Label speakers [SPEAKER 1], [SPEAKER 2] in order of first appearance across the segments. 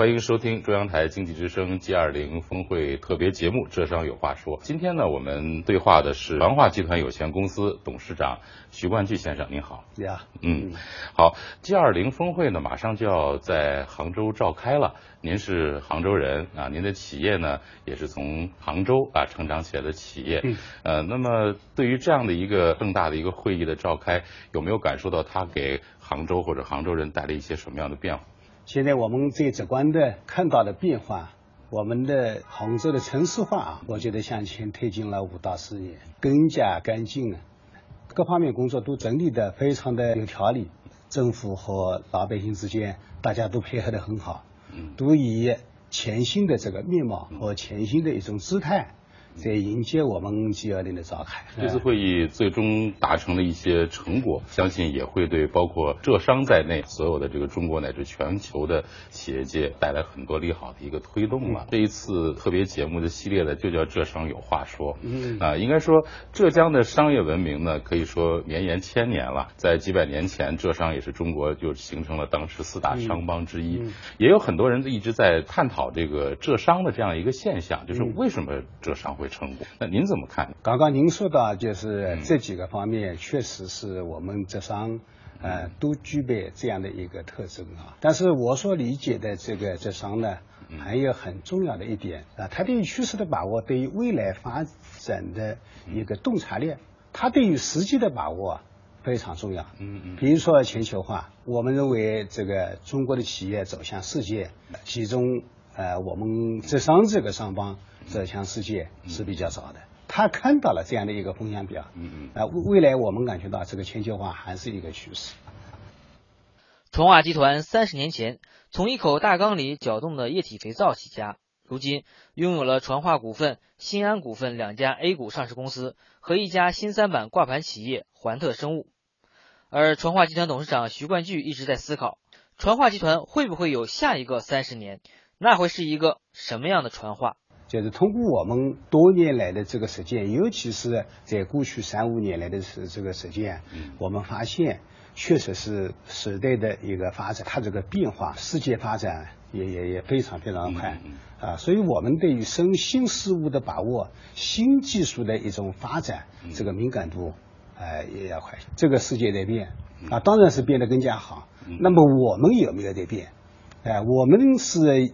[SPEAKER 1] 欢迎收听中央台经济之声 G 二零峰会特别节目《浙商有话说》。今天呢，我们对话的是传化集团有限公司董事长徐冠巨先生。您好，
[SPEAKER 2] 你好，
[SPEAKER 1] 嗯，好，G 二零峰会呢，马上就要在杭州召开了。您是杭州人啊，您的企业呢，也是从杭州啊成长起来的企业。
[SPEAKER 2] 嗯，
[SPEAKER 1] 呃，那么对于这样的一个更大的一个会议的召开，有没有感受到它给杭州或者杭州人带来一些什么样的变化？
[SPEAKER 2] 现在我们最直观的看到的变化，我们的杭州的城市化啊，我觉得向前推进了五到十年，更加干净了，各方面工作都整理的非常的有条理，政府和老百姓之间大家都配合的很好，都以全新的这个面貌和全新的一种姿态。在迎接我们 G 二零的召开，
[SPEAKER 1] 这次会议最终达成了一些成果，相信也会对包括浙商在内所有的这个中国乃至全球的企业界带来很多利好的一个推动了。这一次特别节目的系列的，就叫浙商有话说。嗯啊，应该说浙江的商业文明呢，可以说绵延千年了。在几百年前，浙商也是中国就形成了当时四大商帮之一。也有很多人一直在探讨这个浙商的这样一个现象，就是为什么浙商会成功？那您怎么看？
[SPEAKER 2] 刚刚您说到，就是这几个方面，确实是我们浙商呃都具备这样的一个特征啊。但是我所理解的这个浙商呢，还有很重要的一点啊，它对于趋势的把握，对于未来发展的一个洞察力，它对于时机的把握非常重要。嗯嗯。比如说全球化，我们认为这个中国的企业走向世界，其中呃我们浙商这个商帮。走向世界是比较早的，他看到了这样的一个风向标，嗯嗯，啊未未来我们感觉到这个全球化还是一个趋势。
[SPEAKER 3] 传化集团三十年前从一口大缸里搅动的液体肥皂起家，如今拥有了传化股份、新安股份两家 A 股上市公司和一家新三板挂牌企业环特生物。而传化集团董事长徐冠巨一直在思考，传化集团会不会有下一个三十年？那会是一个什么样的传化？
[SPEAKER 2] 就是通过我们多年来的这个实践，尤其是在过去三五年来的这这个实践，我们发现确实是时代的一个发展，它这个变化，世界发展也也也非常非常快啊，所以我们对于生新事物的把握、新技术的一种发展，这个敏感度呃也要快。这个世界在变啊，当然是变得更加好。那么我们有没有在变？哎，我们是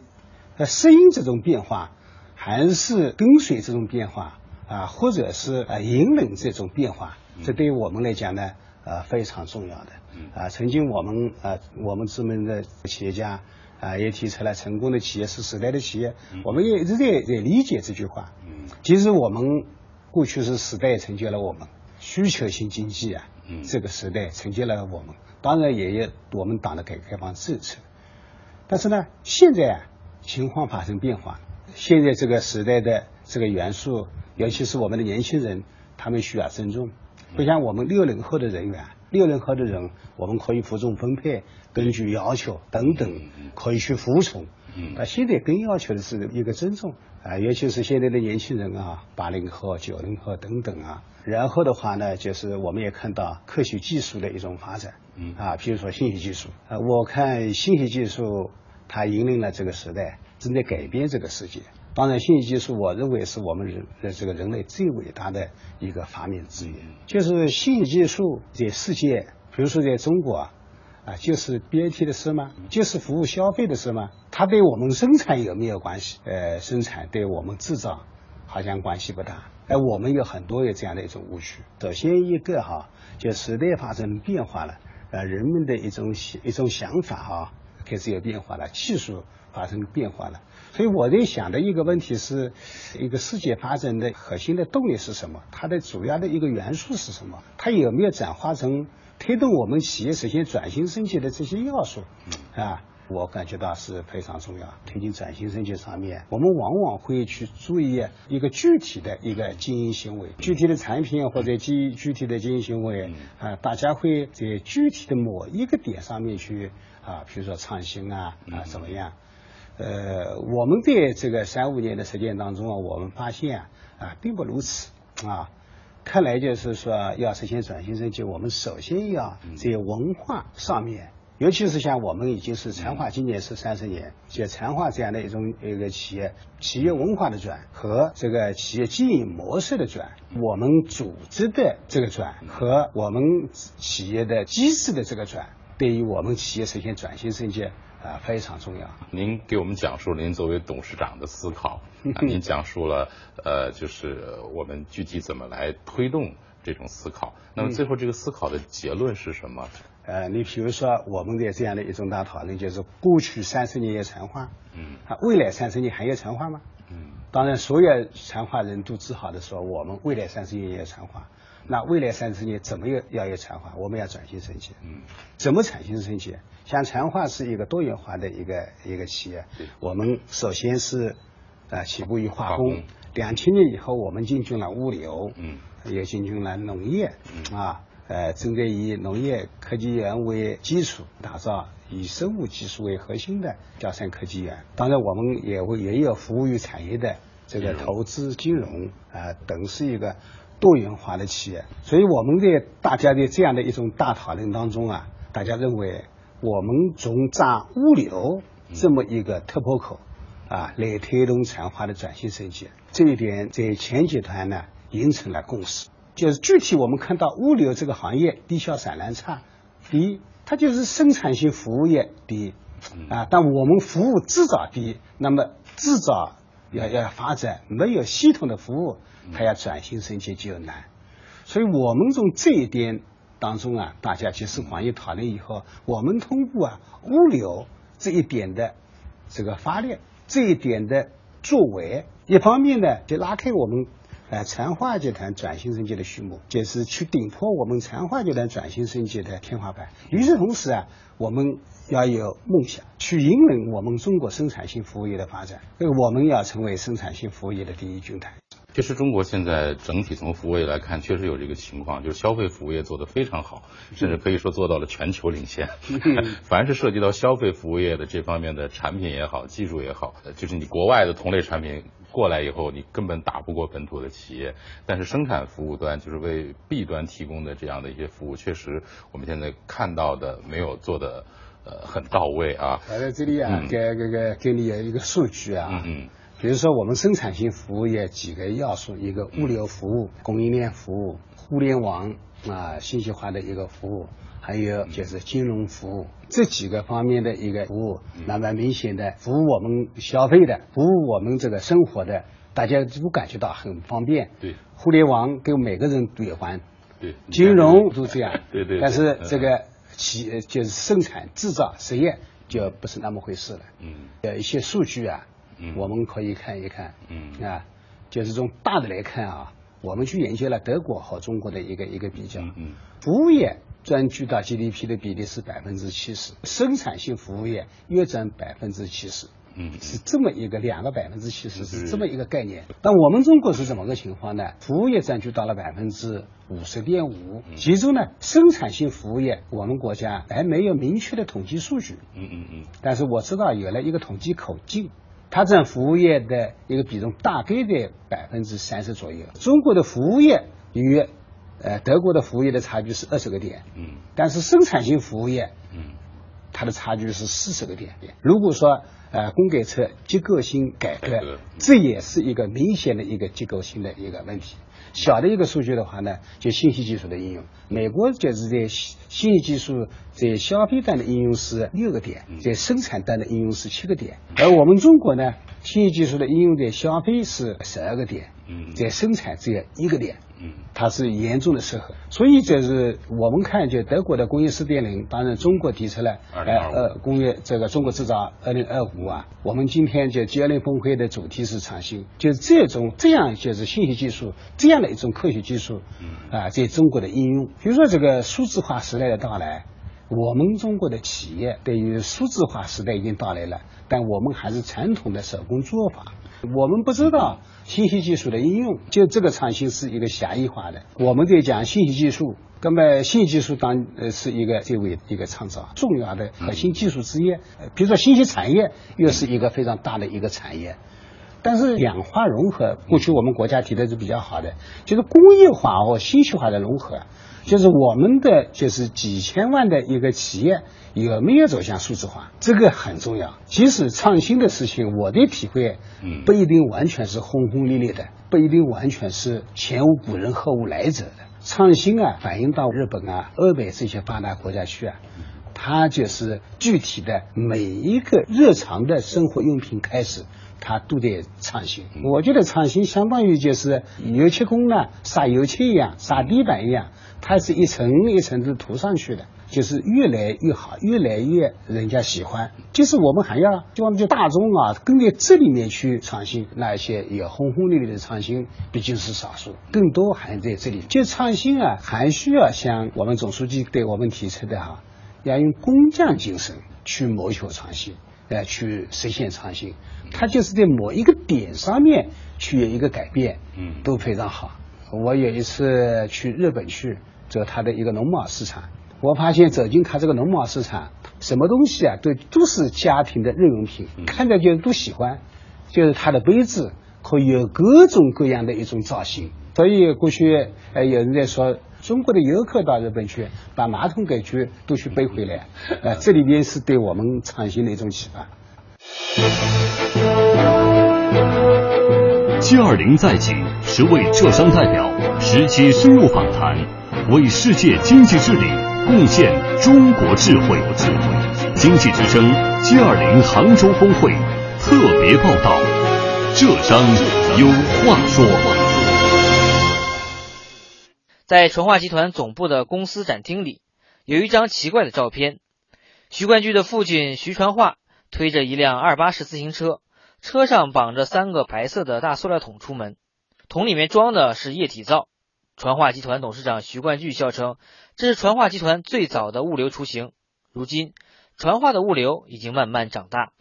[SPEAKER 2] 呃适应这种变化。还是跟随这种变化啊，或者是呃引领这种变化，这对于我们来讲呢，呃非常重要的。啊，曾经我们啊我们知名的企业家啊也提出来成功的企业是时代的企业，我们也一直在在理解这句话。其实我们过去是时代成就了我们，需求型经济啊，这个时代成就了我们，当然也有我们党的改革开放政策。但是呢，现在啊情况发生变化。现在这个时代的这个元素，尤其是我们的年轻人，他们需要尊重。不像我们六零后的人员，六零后的人，我们可以服从分配，根据要求等等，可以去服从。啊，现在更要求的是一个尊重啊，尤其是现在的年轻人啊，八零后、九零后等等啊。然后的话呢，就是我们也看到科学技术的一种发展。啊，比如说信息技术啊，我看信息技术它引领了这个时代。正在改变这个世界。当然，信息技术，我认为是我们人的这个人类最伟大的一个发明资源。就是信息技术在世界，比如说在中国啊，就是 BAT 的事吗？就是服务消费的事吗？它对我们生产有没有关系？呃，生产对我们制造好像关系不大。哎，我们有很多有这样的一种误区。首先一个哈，就时代发生变化了，呃，人们的一种一种想法哈开始有变化了，技术。发生变化了，所以我在想的一个问题是，一个世界发展的核心的动力是什么？它的主要的一个元素是什么？它有没有转化成推动我们企业实现转型升级的这些要素？啊，我感觉到是非常重要。推进转型升级上面，我们往往会去注意一个具体的一个经营行为，具体的产品或者具具体的经营行为啊，大家会在具体的某一个点上面去啊，比如说创新啊啊怎么样？呃，我们在这个三五年的实践当中啊，我们发现啊，啊，并不如此啊。看来就是说，要实现转型升级，我们首先要在文化上面尤其是像我们已经是长化，今年是三十年，就长化这样的一种一个企业，企业文化的转和这个企业经营模式的转，我们组织的这个转和我们企业的机制的这个转，对于我们企业实现转型升级啊非常重要。
[SPEAKER 1] 您给我们讲述了您作为董事长的思考，啊、您讲述了呃，就是我们具体怎么来推动这种思考。那么最后这个思考的结论是什么？
[SPEAKER 2] 呃，你比如说我们的这样的一种大讨论，就是过去三十年要强化，
[SPEAKER 1] 嗯，
[SPEAKER 2] 啊，未来三十年还要传话吗？
[SPEAKER 1] 嗯，
[SPEAKER 2] 当然，所有传话人都自豪的说，我们未来三十年也要传化。那未来三十年怎么要要有传化？我们要转型升级。
[SPEAKER 1] 嗯，
[SPEAKER 2] 怎么转型升级？像传化是一个多元化的一个一个企业，我们首先是呃起步于化工，两千年以后我们进军了物流，
[SPEAKER 1] 嗯，
[SPEAKER 2] 也进军了农业，
[SPEAKER 1] 嗯
[SPEAKER 2] 啊。呃，针对以农业科技园为基础，打造以生物技术为核心的嘉山科技园。当然，我们也会也有服务于产业的这个投资、金融啊、呃、等，是一个多元化的企业。所以，我们在大家的这样的一种大讨论当中啊，大家认为我们从扎物流这么一个突破口啊，来推动产化的转型升级，这一点在前集团呢形成了共识。就是具体我们看到物流这个行业低效散乱差，第一，它就是生产性服务业第一啊，但我们服务制造第一，那么制造要要发展，没有系统的服务，它要转型升级就难。所以我们从这一点当中啊，大家集思广益讨论以后，我们通过啊物流这一点的这个发力，这一点的作为，一方面呢就拉开我们。呃，长化集团转型升级的序幕，就是去顶破我们长化集团转型升级的天花板。与此同时啊，我们要有梦想，去引领我们中国生产性服务业的发展。这个我们要成为生产性服务业的第一军团。
[SPEAKER 1] 其实中国现在整体从服务业来看，确实有这个情况，就是消费服务业做得非常好，甚至可以说做到了全球领先。凡是涉及到消费服务业的这方面的产品也好，技术也好，就是你国外的同类产品过来以后，你根本打不过本土的企业。但是生产服务端，就是为 B 端提供的这样的一些服务，确实我们现在看到的没有做的呃很到位啊。
[SPEAKER 2] 我在这里啊，给给给给你一个数据啊。
[SPEAKER 1] 嗯嗯。
[SPEAKER 2] 比如说，我们生产性服务业几个要素，一个物流服务、供应链服务、互联网啊信息化的一个服务，还有就是金融服务这几个方面的一个服务，那么明显的服务我们消费的，服务我们这个生活的，大家都感觉到很方便。
[SPEAKER 1] 对，
[SPEAKER 2] 互联网给每个人都有关，
[SPEAKER 1] 对，
[SPEAKER 2] 金融都这样。
[SPEAKER 1] 对对。
[SPEAKER 2] 但是这个企就是生产制造实业就不是那么回事了。
[SPEAKER 1] 嗯。
[SPEAKER 2] 有一些数据啊。
[SPEAKER 1] 嗯，
[SPEAKER 2] 我们可以看一看，
[SPEAKER 1] 嗯。
[SPEAKER 2] 啊，就是从大的来看啊，我们去研究了德国和中国的一个一个比较，
[SPEAKER 1] 嗯，
[SPEAKER 2] 服务业占据到 GDP 的比例是百分之七十，生产性服务业约占百分之七十，
[SPEAKER 1] 嗯，
[SPEAKER 2] 是这么一个两个百分之七十是这么一个概念。但我们中国是怎么个情况呢？服务业占据到了百分之五十点五，其中呢，生产性服务业我们国家还没有明确的统计数据，
[SPEAKER 1] 嗯嗯嗯，
[SPEAKER 2] 但是我知道有了一个统计口径。它占服务业的一个比重大概在百分之三十左右。中国的服务业与呃德国的服务业的差距是二十个点，
[SPEAKER 1] 嗯，
[SPEAKER 2] 但是生产性服务业，
[SPEAKER 1] 嗯，
[SPEAKER 2] 它的差距是四十个点。如果说呃供给侧结构性改革，这也是一个明显的一个结构性的一个问题。小的一个数据的话呢，就信息技术的应用，美国就是在信息技术在消费端的应用是六个点，在生产端的应用是七个点，而我们中国呢，信息技术的应用在消费是十二个点，在生产只有一个点，它是严重的失衡。所以这是我们看，就德国的工业四点零，当然中国提出了呃呃工业这个中国制造二零二五啊，我们今天就 G 二零峰会的主题是创新，就是这种这样就是信息技术这样的一种科学技术，啊，在中国的应用，比如说这个数字化时代的到来，我们中国的企业对于数字化时代已经到来了，但我们还是传统的手工做法，我们不知道信息技术的应用，就这个创新是一个狭义化的。我们在讲信息技术，那么信息技术当呃是一个最为一个创造重要的核心技术之一，比如说信息产业又是一个非常大的一个产业。但是两化融合，过去我们国家提的是比较好的，就是工业化和信息化的融合，就是我们的就是几千万的一个企业有没有走向数字化，这个很重要。即使创新的事情，我的体会，
[SPEAKER 1] 嗯
[SPEAKER 2] 不一定完全是轰轰烈烈的，不一定完全是前无古人后无来者的。创新啊，反映到日本啊、欧美这些发达国家去啊，它就是具体的每一个日常的生活用品开始。它都得创新，我觉得创新相当于就是油漆工呢撒油漆一样，撒地板一样，它是一层一层的涂上去的，就是越来越好，越来越人家喜欢。就是我们还要希望就大众啊跟在这里面去创新，那一些有轰轰烈烈的创新毕竟是少数，更多还在这里。就创新啊，还需要像我们总书记对我们提出的哈，要用工匠精神去谋求创新。来去实现创新，它就是在某一个点上面去有一个改变，
[SPEAKER 1] 嗯，
[SPEAKER 2] 都非常好。我有一次去日本去走它的一个农贸市场，我发现走进它这个农贸市场，什么东西啊，都都是家庭的日用品，看着就都喜欢。就是它的杯子可以有各种各样的一种造型，所以过去呃有人在说。中国的游客到日本去，把马桶给去都去背回来，呃，这里面是对我们创新的一种启发。
[SPEAKER 4] G 二零在即，十位浙商代表十期深入访谈，为世界经济治理贡献中国智慧。智慧，经济之声 G 二零杭州峰会特别报道，浙商有话说。
[SPEAKER 3] 在传化集团总部的公司展厅里，有一张奇怪的照片。徐冠巨的父亲徐传化推着一辆二八式自行车，车上绑着三个白色的大塑料桶出门，桶里面装的是液体皂。传化集团董事长徐冠巨笑称，这是传化集团最早的物流雏形。如今，传化的物流已经慢慢长大。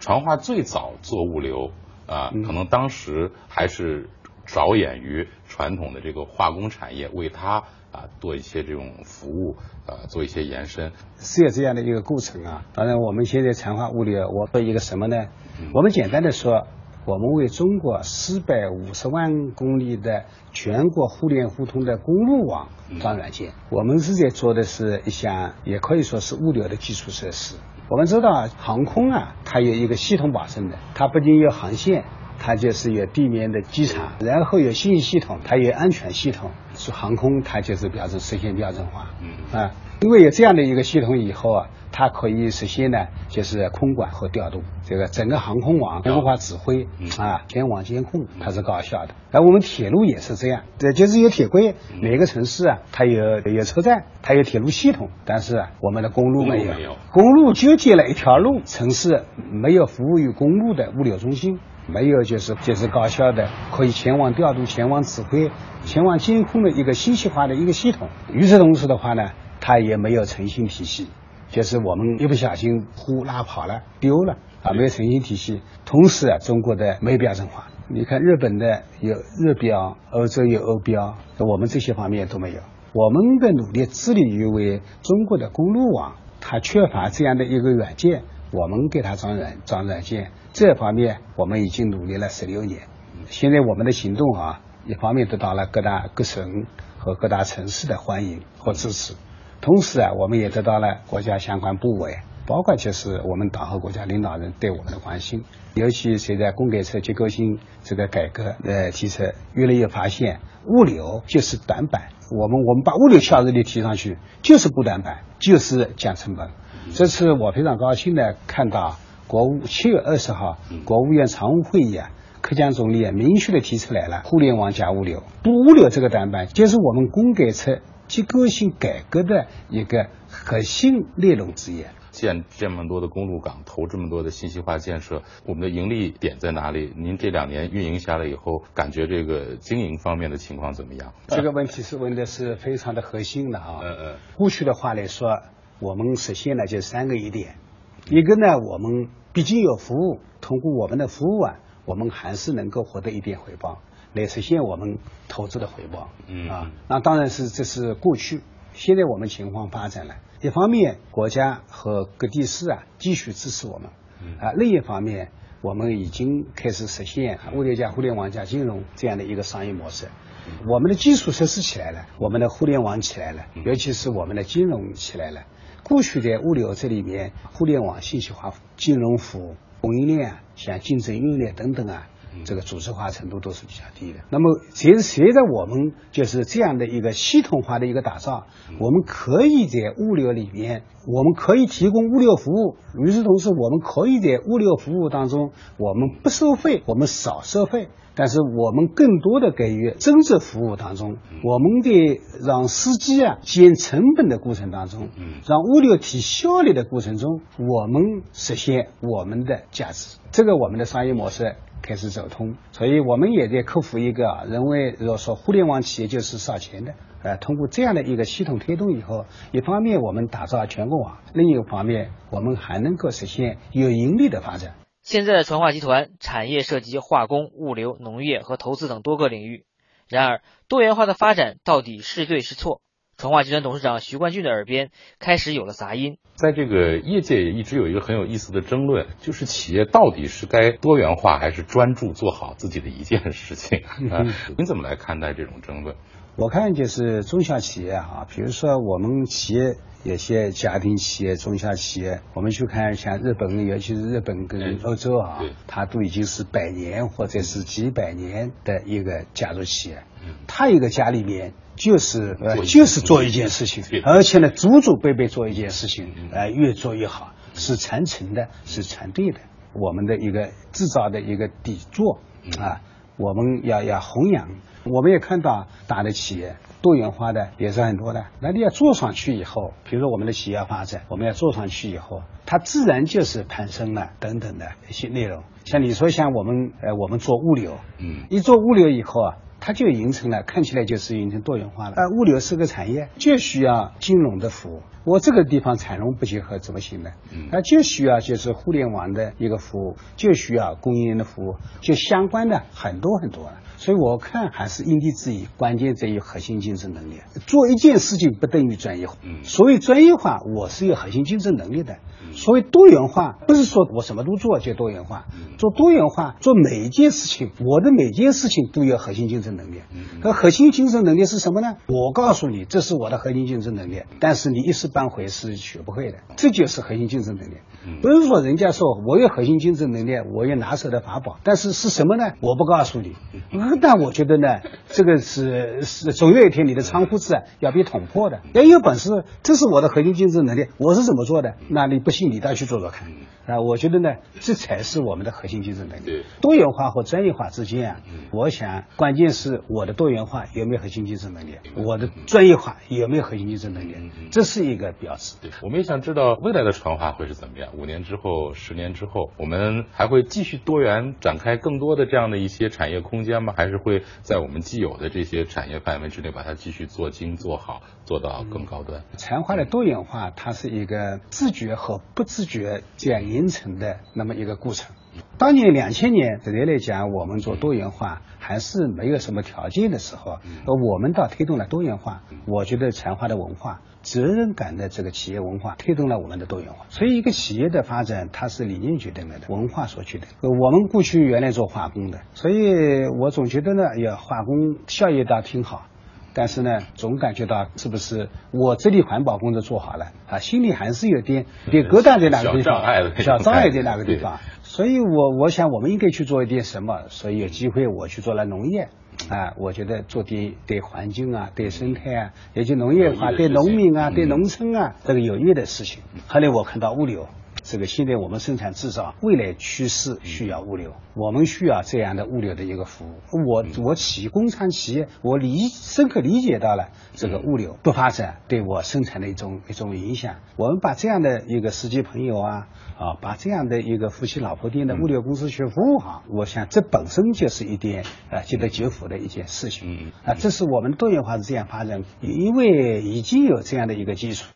[SPEAKER 1] 传化最早做物流啊、可能当时还是。着眼于传统的这个化工产业，为它啊做一些这种服务，呃，做一些延伸，
[SPEAKER 2] 是有这样的一个过程啊。当然，我们现在强化物流，我做一个什么呢？
[SPEAKER 1] 嗯、
[SPEAKER 2] 我们简单的说，我们为中国四百五十万公里的全国互联互通的公路网装软件。嗯、我们是在做的是一项，也可以说是物流的基础设施。我们知道航空啊，它有一个系统保证的，它不仅有航线。它就是有地面的机场，然后有信息系统，它有安全系统。是航空，它就是标准实现标准化。
[SPEAKER 1] 嗯
[SPEAKER 2] 啊，因为有这样的一个系统以后啊，它可以实现呢，就是空管和调度，这个整个航空网全国化指挥啊，全网监控，它是高效的。而我们铁路也是这样，这就是有铁轨，每个城市啊，它有有车站，它有铁路系统，但是啊，我们的公路没有公路纠结了一条路，城市没有服务于公路的物流中心。没有，就是就是高效的，可以前往调度、前往指挥、前往监控的一个信息化的一个系统。与此同时的话呢，它也没有诚信体系，就是我们一不小心呼拉跑了、丢了啊，没有诚信体系。同时啊，中国的没标准化，你看日本的有日标，欧洲有欧标，我们这些方面都没有。我们的努力致力于为中国的公路网，它缺乏这样的一个软件。我们给他装软装软件，这方面我们已经努力了十六年。现在我们的行动啊，一方面得到了各大各省和各大城市的欢迎和支持，同时啊，我们也得到了国家相关部委，包括就是我们党和国家领导人对我们的关心。尤其随着供给侧结构性这个改革的提出，越来越发现物流就是短板。我们我们把物流效率提上去，就是不短板，就是降成本。这次我非常高兴的看到国务七月二十号国务院常务会议啊，克强总理啊明确的提出来了，互联网加物流，不物流这个短板，就是我们供给侧结构性改革的一个核心内容之一。
[SPEAKER 1] 建这么多的公路港，投这么多的信息化建设，我们的盈利点在哪里？您这两年运营下来以后，感觉这个经营方面的情况怎么样？
[SPEAKER 2] 这个问题是问的是非常的核心的啊。
[SPEAKER 1] 嗯嗯。
[SPEAKER 2] 过去的话来说，我们实现了这三个一点，一个呢，我们毕竟有服务，通过我们的服务啊，我们还是能够获得一点回报，来实现我们投资的回报。
[SPEAKER 1] 嗯
[SPEAKER 2] 啊，那当然是这是过去，现在我们情况发展了。一方面，国家和各地市啊继续支持我们，啊，另一方面，我们已经开始实现物流加互联网加金融这样的一个商业模式。我们的基础设施起来了，我们的互联网起来了，尤其是我们的金融起来了。过去的物流这里面，互联网、信息化、金融服务、供应链，像竞争运链等等啊。这个组织化程度都是比较低的。那么随随着我们就是这样的一个系统化的一个打造，我们可以在物流里面，我们可以提供物流服务。与此同时，我们可以在物流服务当中，我们不收费，我们少收费，但是我们更多的给予增值服务当中，我们的让司机啊减成本的过程当中，让物流提效率的过程中，我们实现我们的价值。这个我们的商业模式。开始走通，所以我们也在克服一个认为，如果说互联网企业就是烧钱的，呃，通过这样的一个系统推动以后，一方面我们打造全国网，另一个方面我们还能够实现有盈利的发展。
[SPEAKER 3] 现在的传化集团产业涉及化工、物流、农业和投资等多个领域，然而多元化的发展到底是对是错？传化集团董事长徐冠俊的耳边开始有了杂音。
[SPEAKER 1] 在这个业界也一直有一个很有意思的争论，就是企业到底是该多元化还是专注做好自己的一件事情啊？您怎么来看待这种争论？
[SPEAKER 2] 我看就是中小企业啊，比如说我们企业有些家庭企业、中小企业，我们去看像日本，尤其是日本跟欧洲啊，它都已经是百年或者是几百年的一个家族企业，它一个家里面。就是呃，就是做一件事情，而且呢，祖祖辈辈做一件事情，呃，越做越好，是传承的，是传对的。我们的一个制造的一个底座啊，我们要要弘扬。我们也看到大的企业多元化的也是很多的，那你要做上去以后，比如说我们的企业发展，我们要做上去以后，它自然就是攀升了等等的一些内容。像你说，像我们呃，我们做物流，嗯，一做物流以后啊。它就形成了，看起来就是形成多元化了。呃，物流是个产业，就需要金融的服务。我这个地方产融不结合怎么行呢？那就需要就是互联网的一个服务，就需要供应链的服务，就相关的很多很多了。所以我看还是因地制宜，关键在于核心竞争能力。做一件事情不等于专业化。所以专业化，我是有核心竞争能力的。所谓多元化，不是说我什么都做就多元化。做多元化，做每一件事情，我的每件事情都有核心竞争能力。那核心竞争能力是什么呢？我告诉你，这是我的核心竞争能力。但是你一时半会是学不会的，这就是核心竞争能力。不是说人家说我有核心竞争能力，我有拿手的法宝，但是是什么呢？我不告诉你。但我觉得呢，这个是是总有一天你的仓库字要被捅破的。要有本事，这是我的核心竞争能力，我是怎么做的？那你不信，你再去做做看。啊，我觉得呢，这才是我们的核心竞争能力。多元化和专业化之间啊，我想关键是我的多元化有没有核心竞争能力，我的专业化有没有核心竞争能力，这是一个标志。
[SPEAKER 1] 对，我们也想知道未来的传化会是怎么样？五年之后、十年之后，我们还会继续多元展开更多的这样的一些产业空间吗？还是会在我们既有的这些产业范围之内把它继续做精、做好，做到更高端？
[SPEAKER 2] 传化的多元化，它是一个自觉和不自觉这样。形成的那么一个过程。当年两千年直接来讲，我们做多元化还是没有什么条件的时候，我们倒推动了多元化。我觉得传化的文化、责任感的这个企业文化推动了我们的多元化。所以，一个企业的发展，它是理念决定了的，文化所决定。我们过去原来做化工的，所以我总觉得呢，要化工效益倒挺好。但是呢，总感觉到是不是我这里环保工作做好了啊，心里还是有点点疙瘩在哪个地方，小障碍
[SPEAKER 1] 小
[SPEAKER 2] 障碍在哪个地方。所以我我想我们应该去做一点什么，所以有机会我去做了农业啊，我觉得做点对环境啊、对生态啊，也就农业化对农民啊、对农村啊这个有益的事情。后来我看到物流。这个现在我们生产制造，未来趋势需要物流，我们需要这样的物流的一个服务。我我企工厂企业，我理深刻理解到了这个物流不发展对我生产的一种一种影响。我们把这样的一个司机朋友啊啊，把这样的一个夫妻老婆店的物流公司去服务好，我想这本身就是一点啊值得祝福的一件事情。啊，这是我们多元化是这样发展，因为已经有这样的一个基础。